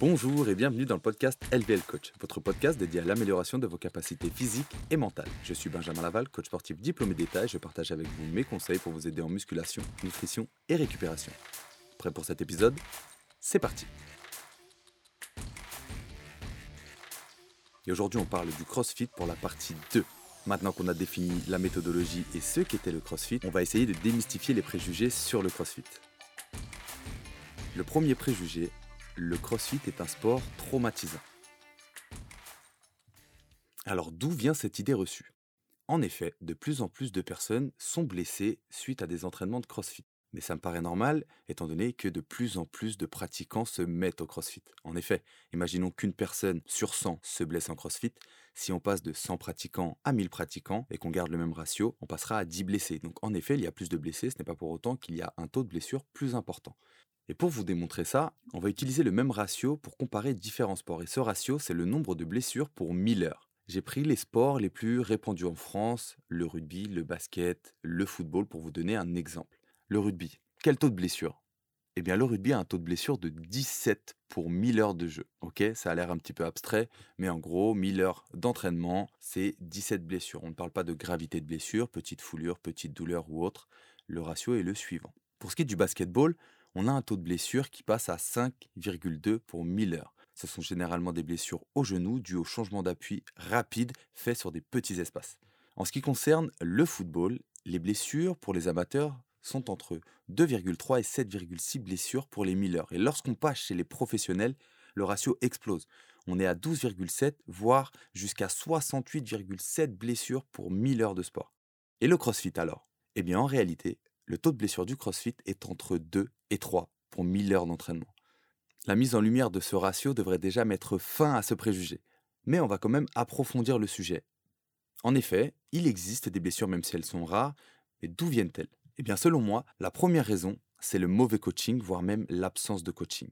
Bonjour et bienvenue dans le podcast LVL Coach, votre podcast dédié à l'amélioration de vos capacités physiques et mentales. Je suis Benjamin Laval, coach sportif diplômé d'État et je partage avec vous mes conseils pour vous aider en musculation, nutrition et récupération. Prêt pour cet épisode? C'est parti Et aujourd'hui on parle du CrossFit pour la partie 2. Maintenant qu'on a défini la méthodologie et ce qu'était le CrossFit, on va essayer de démystifier les préjugés sur le CrossFit. Le premier préjugé le crossfit est un sport traumatisant. Alors d'où vient cette idée reçue? En effet, de plus en plus de personnes sont blessées suite à des entraînements de crossfit. Mais ça me paraît normal, étant donné que de plus en plus de pratiquants se mettent au crossfit. En effet, imaginons qu'une personne sur 100 se blesse en crossfit. Si on passe de 100 pratiquants à 1000 pratiquants et qu'on garde le même ratio, on passera à 10 blessés. Donc en effet, il y a plus de blessés, ce n'est pas pour autant qu'il y a un taux de blessure plus important. Et pour vous démontrer ça, on va utiliser le même ratio pour comparer différents sports. Et ce ratio, c'est le nombre de blessures pour 1000 heures. J'ai pris les sports les plus répandus en France, le rugby, le basket, le football, pour vous donner un exemple. Le rugby, quel taux de blessure? Eh bien, le rugby a un taux de blessure de 17 pour 1000 heures de jeu. Ok, ça a l'air un petit peu abstrait, mais en gros, 1000 heures d'entraînement, c'est 17 blessures. On ne parle pas de gravité de blessure, petite foulure, petite douleur ou autre. Le ratio est le suivant. Pour ce qui est du basketball, on a un taux de blessure qui passe à 5,2 pour 1000 heures. Ce sont généralement des blessures au genou dues au changement d'appui rapide fait sur des petits espaces. En ce qui concerne le football, les blessures pour les amateurs sont entre 2,3 et 7,6 blessures pour les 1000 heures. Et lorsqu'on passe chez les professionnels, le ratio explose. On est à 12,7, voire jusqu'à 68,7 blessures pour 1000 heures de sport. Et le CrossFit alors? Eh bien en réalité, le taux de blessure du CrossFit est entre 2 et 3 pour 1000 heures d'entraînement. La mise en lumière de ce ratio devrait déjà mettre fin à ce préjugé, mais on va quand même approfondir le sujet. En effet, il existe des blessures même si elles sont rares, mais d'où viennent-elles? Eh bien selon moi, la première raison, c'est le mauvais coaching, voire même l'absence de coaching.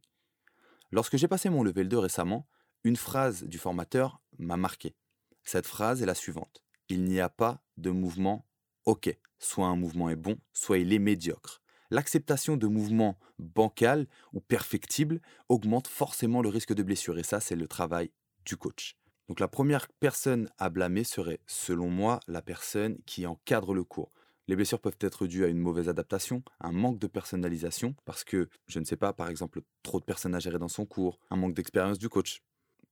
Lorsque j'ai passé mon level 2 récemment, une phrase du formateur m'a marqué. Cette phrase est la suivante. Il n'y a pas de mouvement OK. Soit un mouvement est bon, soit il est médiocre. L'acceptation de mouvements bancals ou perfectibles augmente forcément le risque de blessure et ça c'est le travail du coach. Donc la première personne à blâmer serait, selon moi, la personne qui encadre le cours. Les blessures peuvent être dues à une mauvaise adaptation, un manque de personnalisation, parce que, je ne sais pas, par exemple, trop de personnes à gérer dans son cours, un manque d'expérience du coach.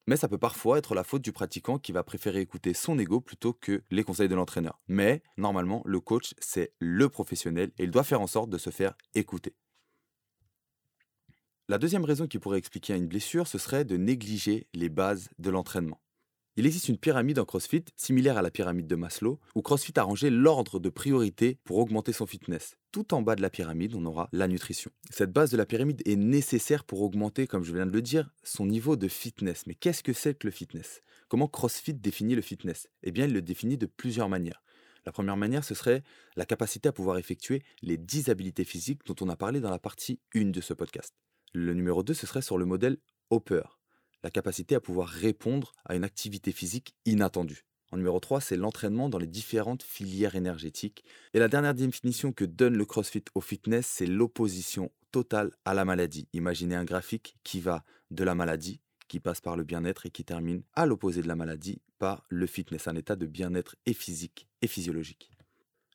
Mais ça peut parfois être la faute du pratiquant qui va préférer écouter son ego plutôt que les conseils de l'entraîneur. Mais normalement, le coach, c'est le professionnel et il doit faire en sorte de se faire écouter. La deuxième raison qui pourrait expliquer une blessure, ce serait de négliger les bases de l'entraînement. Il existe une pyramide en CrossFit similaire à la pyramide de Maslow, où CrossFit a rangé l'ordre de priorité pour augmenter son fitness. Tout en bas de la pyramide, on aura la nutrition. Cette base de la pyramide est nécessaire pour augmenter, comme je viens de le dire, son niveau de fitness. Mais qu'est-ce que c'est que le fitness? Comment CrossFit définit le fitness? Eh bien, il le définit de plusieurs manières. La première manière, ce serait la capacité à pouvoir effectuer les 10 habilités physiques dont on a parlé dans la partie 1 de ce podcast. Le numéro 2, ce serait sur le modèle Hopper la capacité à pouvoir répondre à une activité physique inattendue. En numéro 3, c'est l'entraînement dans les différentes filières énergétiques. Et la dernière définition que donne le CrossFit au fitness, c'est l'opposition totale à la maladie. Imaginez un graphique qui va de la maladie, qui passe par le bien-être et qui termine à l'opposé de la maladie par le fitness, un état de bien-être et physique et physiologique.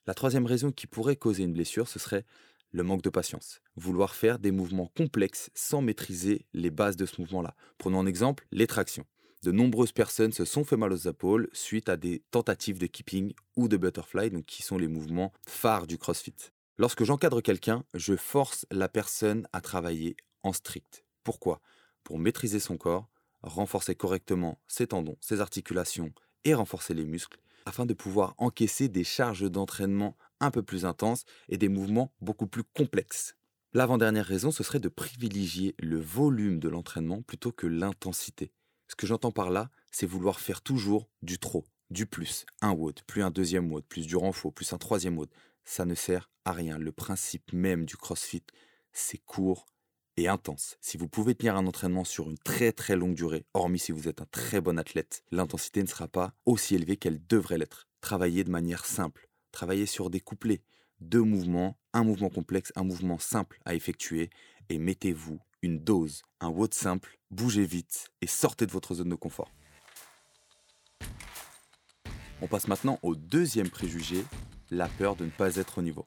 La troisième raison qui pourrait causer une blessure, ce serait le manque de patience. Vouloir faire des mouvements complexes sans maîtriser les bases de ce mouvement-là. Prenons en exemple les tractions. De nombreuses personnes se sont fait mal aux épaules suite à des tentatives de keeping ou de butterfly, qui sont les mouvements phares du CrossFit. Lorsque j'encadre quelqu'un, je force la personne à travailler en strict. Pourquoi? Pour maîtriser son corps, renforcer correctement ses tendons, ses articulations et renforcer les muscles, afin de pouvoir encaisser des charges d'entraînement un peu plus intenses et des mouvements beaucoup plus complexes. L'avant-dernière raison, ce serait de privilégier le volume de l'entraînement plutôt que l'intensité. Ce que j'entends par là, c'est vouloir faire toujours du trop, du plus, un WOD, plus un deuxième WOD, plus du renfort, plus un troisième WOD. Ça ne sert à rien. Le principe même du CrossFit, c'est court et intense. Si vous pouvez tenir un entraînement sur une très très longue durée, hormis si vous êtes un très bon athlète, l'intensité ne sera pas aussi élevée qu'elle devrait l'être. Travaillez de manière simple, travaillez sur des couplets, deux mouvements, un mouvement complexe, un mouvement simple à effectuer, et mettez-vous une dose, un WOD simple, bougez vite et sortez de votre zone de confort. On passe maintenant au deuxième préjugé, la peur de ne pas être au niveau.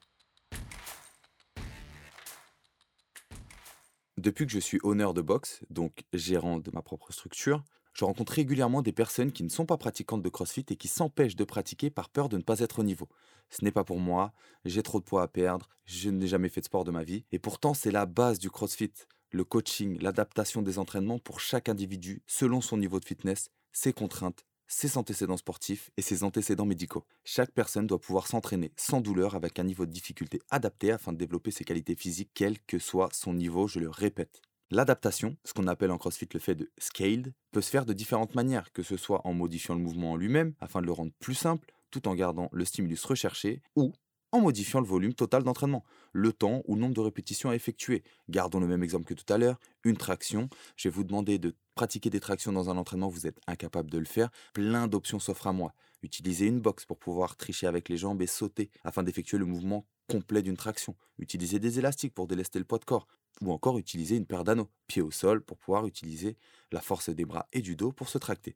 Depuis que je suis honneur de boxe, donc gérant de ma propre structure, je rencontre régulièrement des personnes qui ne sont pas pratiquantes de CrossFit et qui s'empêchent de pratiquer par peur de ne pas être au niveau. Ce n'est pas pour moi, j'ai trop de poids à perdre, je n'ai jamais fait de sport de ma vie, et pourtant c'est la base du CrossFit, le coaching, l'adaptation des entraînements pour chaque individu selon son niveau de fitness, ses contraintes, ses antécédents sportifs et ses antécédents médicaux. Chaque personne doit pouvoir s'entraîner sans douleur avec un niveau de difficulté adapté afin de développer ses qualités physiques, quel que soit son niveau, je le répète. L'adaptation, ce qu'on appelle en CrossFit le fait de scaled, peut se faire de différentes manières, que ce soit en modifiant le mouvement en lui-même afin de le rendre plus simple, tout en gardant le stimulus recherché, ou en modifiant le volume total d'entraînement, le temps ou le nombre de répétitions à effectuer. Gardons le même exemple que tout à l'heure, une traction. Je vais vous demander de pratiquer des tractions dans un entraînement, vous êtes incapable de le faire. Plein d'options s'offrent à moi. Utilisez une box pour pouvoir tricher avec les jambes et sauter afin d'effectuer le mouvement complet d'une traction. Utilisez des élastiques pour délester le poids de corps. Ou encore utiliser une paire d'anneaux, pieds au sol, pour pouvoir utiliser la force des bras et du dos pour se tracter.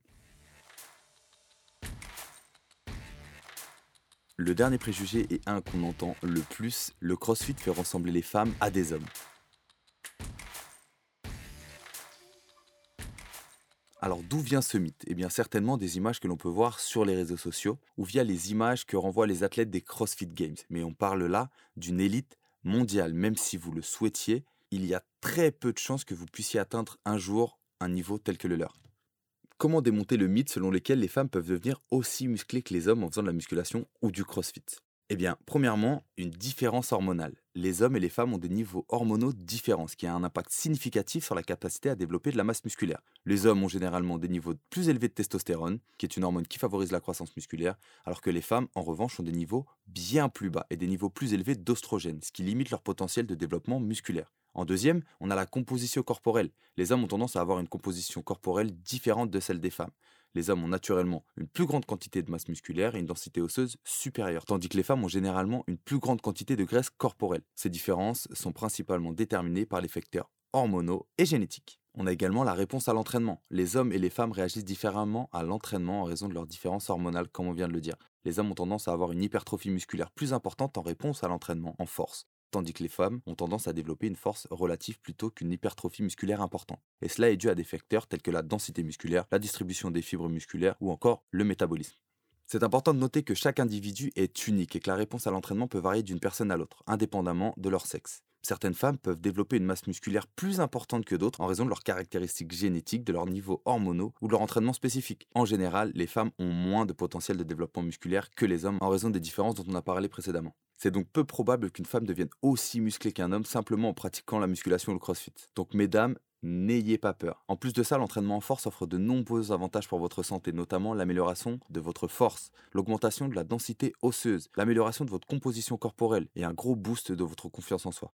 Le dernier préjugé est un qu'on entend le plus, le crossfit fait ressembler les femmes à des hommes. Alors d'où vient ce mythe? Eh bien certainement des images que l'on peut voir sur les réseaux sociaux ou via les images que renvoient les athlètes des CrossFit Games. Mais on parle là d'une élite mondiale, même si vous le souhaitiez, il y a très peu de chances que vous puissiez atteindre un jour un niveau tel que le leur. Comment démonter le mythe selon lequel les femmes peuvent devenir aussi musclées que les hommes en faisant de la musculation ou du crossfit? Eh bien, premièrement, une différence hormonale. Les hommes et les femmes ont des niveaux hormonaux différents, ce qui a un impact significatif sur la capacité à développer de la masse musculaire. Les hommes ont généralement des niveaux plus élevés de testostérone, qui est une hormone qui favorise la croissance musculaire, alors que les femmes, en revanche, ont des niveaux bien plus bas et des niveaux plus élevés d'ostrogène, ce qui limite leur potentiel de développement musculaire. En deuxième, on a la composition corporelle. Les hommes ont tendance à avoir une composition corporelle différente de celle des femmes. Les hommes ont naturellement une plus grande quantité de masse musculaire et une densité osseuse supérieure, tandis que les femmes ont généralement une plus grande quantité de graisse corporelle. Ces différences sont principalement déterminées par les facteurs hormonaux et génétiques. On a également la réponse à l'entraînement. Les hommes et les femmes réagissent différemment à l'entraînement en raison de leurs différences hormonales, comme on vient de le dire. Les hommes ont tendance à avoir une hypertrophie musculaire plus importante en réponse à l'entraînement en force, tandis que les femmes ont tendance à développer une force relative plutôt qu'une hypertrophie musculaire importante. Et cela est dû à des facteurs tels que la densité musculaire, la distribution des fibres musculaires ou encore le métabolisme. C'est important de noter que chaque individu est unique et que la réponse à l'entraînement peut varier d'une personne à l'autre, indépendamment de leur sexe. Certaines femmes peuvent développer une masse musculaire plus importante que d'autres en raison de leurs caractéristiques génétiques, de leurs niveaux hormonaux ou de leur entraînement spécifique. En général, les femmes ont moins de potentiel de développement musculaire que les hommes en raison des différences dont on a parlé précédemment. C'est donc peu probable qu'une femme devienne aussi musclée qu'un homme simplement en pratiquant la musculation ou le crossfit. Donc mesdames, N'ayez pas peur. En plus de ça, l'entraînement en force offre de nombreux avantages pour votre santé, notamment l'amélioration de votre force, l'augmentation de la densité osseuse, l'amélioration de votre composition corporelle et un gros boost de votre confiance en soi.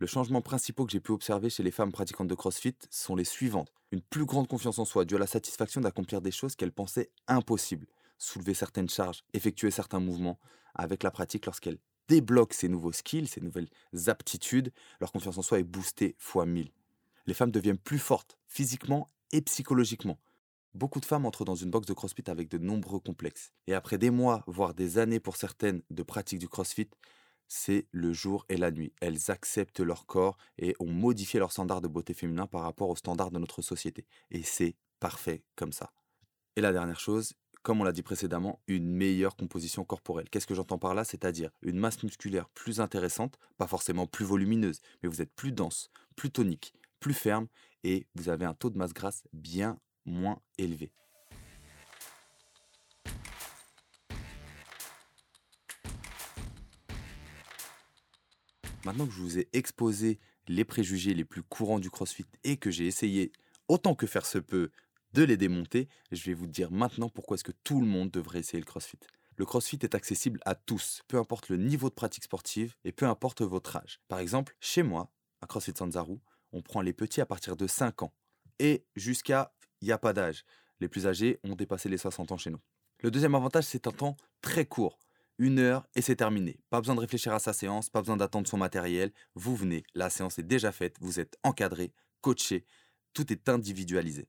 Le changement principal que j'ai pu observer chez les femmes pratiquantes de CrossFit sont les suivantes. Une plus grande confiance en soi due à la satisfaction d'accomplir des choses qu'elles pensaient impossibles. Soulever certaines charges, effectuer certains mouvements. Avec la pratique, lorsqu'elles débloquent ces nouveaux skills, ces nouvelles aptitudes, leur confiance en soi est boostée fois 1000 les femmes deviennent plus fortes, physiquement et psychologiquement. Beaucoup de femmes entrent dans une box de CrossFit avec de nombreux complexes. Et après des mois, voire des années pour certaines de pratique du CrossFit, c'est le jour et la nuit. Elles acceptent leur corps et ont modifié leur standard de beauté féminin par rapport aux standards de notre société. Et c'est parfait comme ça. Et la dernière chose, comme on l'a dit précédemment, une meilleure composition corporelle. Qu'est-ce que j'entends par là? C'est-à-dire une masse musculaire plus intéressante, pas forcément plus volumineuse, mais vous êtes plus dense, plus tonique, plus ferme et vous avez un taux de masse grasse bien moins élevé. Maintenant que je vous ai exposé les préjugés les plus courants du CrossFit et que j'ai essayé, autant que faire se peut, de les démonter, je vais vous dire maintenant pourquoi est-ce que tout le monde devrait essayer le CrossFit. Le CrossFit est accessible à tous, peu importe le niveau de pratique sportive et peu importe votre âge. Par exemple, chez moi, à CrossFit Sanzaru, on prend les petits à partir de 5 ans. Et jusqu'à, il n'y a pas d'âge. Les plus âgés ont dépassé les 60 ans chez nous. Le deuxième avantage, c'est un temps très court. Une heure et c'est terminé. Pas besoin de réfléchir à sa séance, pas besoin d'attendre son matériel. Vous venez, la séance est déjà faite, vous êtes encadré, coaché, tout est individualisé.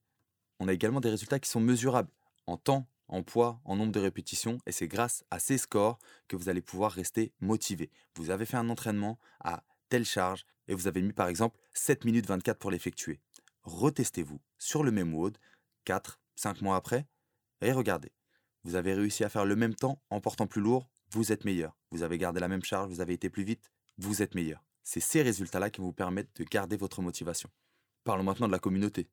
On a également des résultats qui sont mesurables en temps, en poids, en nombre de répétitions, et c'est grâce à ces scores que vous allez pouvoir rester motivé. Vous avez fait un entraînement à telle charge, et vous avez mis par exemple 7 minutes 24 pour l'effectuer. Retestez-vous sur le même WOD 4, 5 mois après, et regardez. Vous avez réussi à faire le même temps en portant plus lourd, vous êtes meilleur. Vous avez gardé la même charge, vous avez été plus vite, vous êtes meilleur. C'est ces résultats-là qui vous permettent de garder votre motivation. Parlons maintenant de la communauté.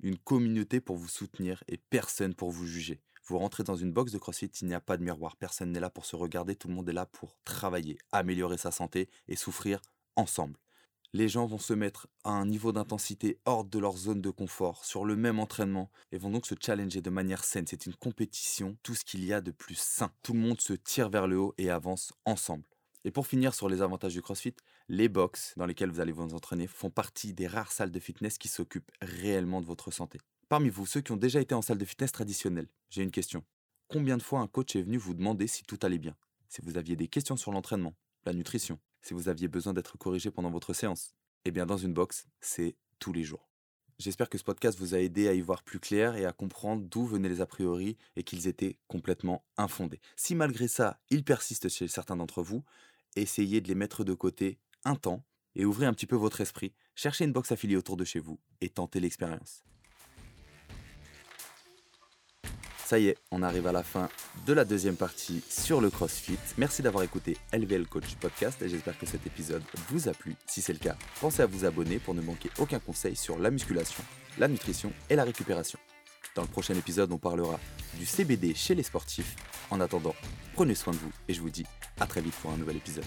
Une communauté pour vous soutenir et personne pour vous juger. Vous rentrez dans une box de CrossFit, il n'y a pas de miroir, personne n'est là pour se regarder, tout le monde est là pour travailler, améliorer sa santé et souffrir ensemble. Les gens vont se mettre à un niveau d'intensité hors de leur zone de confort, sur le même entraînement, et vont donc se challenger de manière saine. C'est une compétition, tout ce qu'il y a de plus sain. Tout le monde se tire vers le haut et avance ensemble. Et pour finir sur les avantages du CrossFit, les box dans lesquelles vous allez vous entraîner font partie des rares salles de fitness qui s'occupent réellement de votre santé. Parmi vous, ceux qui ont déjà été en salle de fitness traditionnelle, j'ai une question. Combien de fois un coach est venu vous demander si tout allait bien? Si vous aviez des questions sur l'entraînement, la nutrition, si vous aviez besoin d'être corrigé pendant votre séance Eh bien, dans une box, c'est tous les jours. J'espère que ce podcast vous a aidé à y voir plus clair et à comprendre d'où venaient les a priori et qu'ils étaient complètement infondés. Si malgré ça, ils persistent chez certains d'entre vous, essayez de les mettre de côté un temps et ouvrez un petit peu votre esprit. Cherchez une box affiliée autour de chez vous et tentez l'expérience. Ça y est, on arrive à la fin de la deuxième partie sur le CrossFit. Merci d'avoir écouté LVL Coach Podcast et j'espère que cet épisode vous a plu. Si c'est le cas, pensez à vous abonner pour ne manquer aucun conseil sur la musculation, la nutrition et la récupération. Dans le prochain épisode, on parlera du CBD chez les sportifs. En attendant, prenez soin de vous et je vous dis à très vite pour un nouvel épisode.